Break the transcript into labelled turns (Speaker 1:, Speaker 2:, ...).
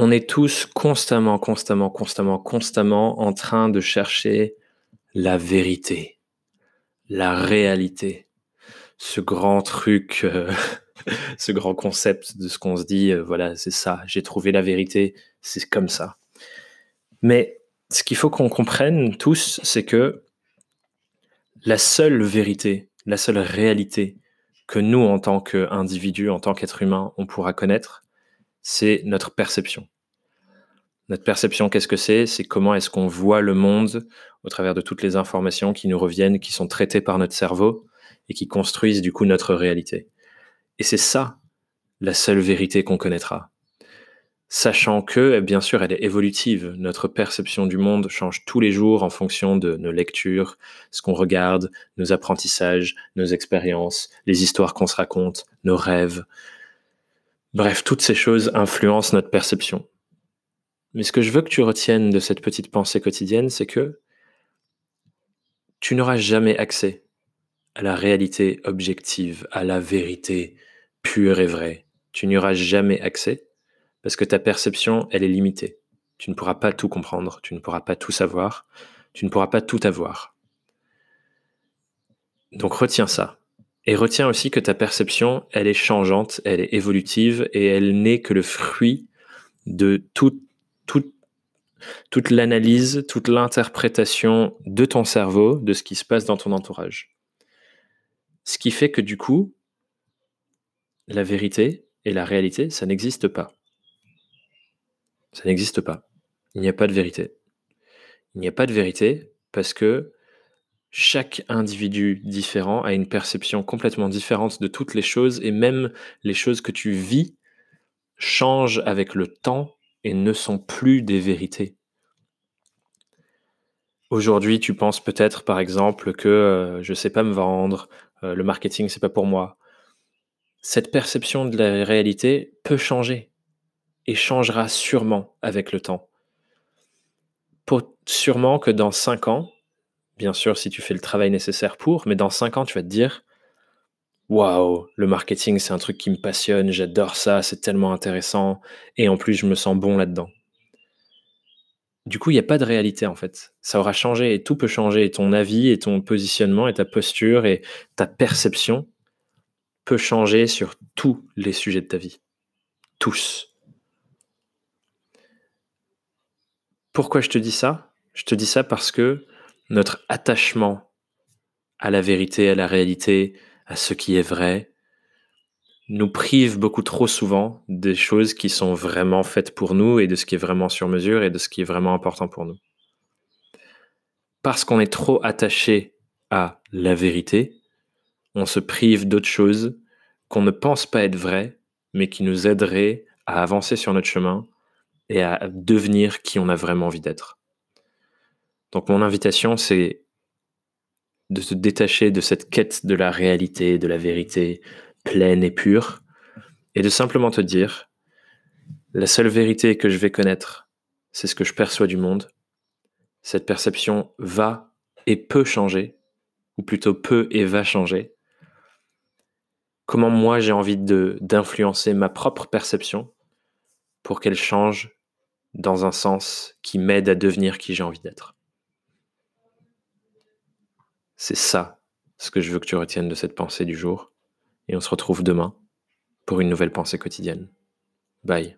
Speaker 1: on est tous constamment, constamment, constamment, constamment en train de chercher la vérité, la réalité, ce grand truc, euh, ce grand concept de ce qu'on se dit, euh, voilà, c'est ça, j'ai trouvé la vérité, c'est comme ça. Mais ce qu'il faut qu'on comprenne tous, c'est que la seule vérité, la seule réalité que nous, en tant qu'individus, en tant qu'être humain, on pourra connaître, c'est notre perception. Notre perception, qu'est-ce que c'est? C'est comment est-ce qu'on voit le monde au travers de toutes les informations qui nous reviennent, qui sont traitées par notre cerveau et qui construisent du coup notre réalité. Et c'est ça la seule vérité qu'on connaîtra. Sachant que, eh, bien sûr, elle est évolutive. Notre perception du monde change tous les jours en fonction de nos lectures, ce qu'on regarde, nos apprentissages, nos expériences, les histoires qu'on se raconte, nos rêves. Bref, toutes ces choses influencent notre perception. Mais ce que je veux que tu retiennes de cette petite pensée quotidienne, c'est que tu n'auras jamais accès à la réalité objective, à la vérité pure et vraie. Tu n'y auras jamais accès parce que ta perception, elle est limitée. Tu ne pourras pas tout comprendre, tu ne pourras pas tout savoir, tu ne pourras pas tout avoir. Donc retiens ça. Et retiens aussi que ta perception, elle est changeante, elle est évolutive et elle n'est que le fruit de toute toute l'analyse, toute l'interprétation de ton cerveau, de ce qui se passe dans ton entourage. Ce qui fait que du coup, la vérité et la réalité, ça n'existe pas. Ça n'existe pas. Il n'y a pas de vérité. Il n'y a pas de vérité parce que chaque individu différent a une perception complètement différente de toutes les choses et même les choses que tu vis changent avec le temps et ne sont plus des vérités. Aujourd'hui, tu penses peut-être, par exemple, que euh, je ne sais pas me vendre, euh, le marketing, c'est pas pour moi. Cette perception de la réalité peut changer et changera sûrement avec le temps. Sûrement que dans 5 ans, bien sûr si tu fais le travail nécessaire pour, mais dans 5 ans, tu vas te dire Waouh, le marketing, c'est un truc qui me passionne, j'adore ça, c'est tellement intéressant, et en plus, je me sens bon là-dedans. Du coup, il n'y a pas de réalité en fait. Ça aura changé et tout peut changer. Et ton avis et ton positionnement et ta posture et ta perception peut changer sur tous les sujets de ta vie. Tous. Pourquoi je te dis ça? Je te dis ça parce que notre attachement à la vérité, à la réalité, à ce qui est vrai, nous prive beaucoup trop souvent des choses qui sont vraiment faites pour nous et de ce qui est vraiment sur mesure et de ce qui est vraiment important pour nous. Parce qu'on est trop attaché à la vérité, on se prive d'autres choses qu'on ne pense pas être vraies, mais qui nous aideraient à avancer sur notre chemin et à devenir qui on a vraiment envie d'être. Donc mon invitation, c'est de se détacher de cette quête de la réalité, de la vérité pleine et pure, et de simplement te dire, la seule vérité que je vais connaître, c'est ce que je perçois du monde. Cette perception va et peut changer, ou plutôt peut et va changer. Comment moi j'ai envie d'influencer ma propre perception pour qu'elle change dans un sens qui m'aide à devenir qui j'ai envie d'être. C'est ça ce que je veux que tu retiennes de cette pensée du jour. Et on se retrouve demain pour une nouvelle pensée quotidienne. Bye.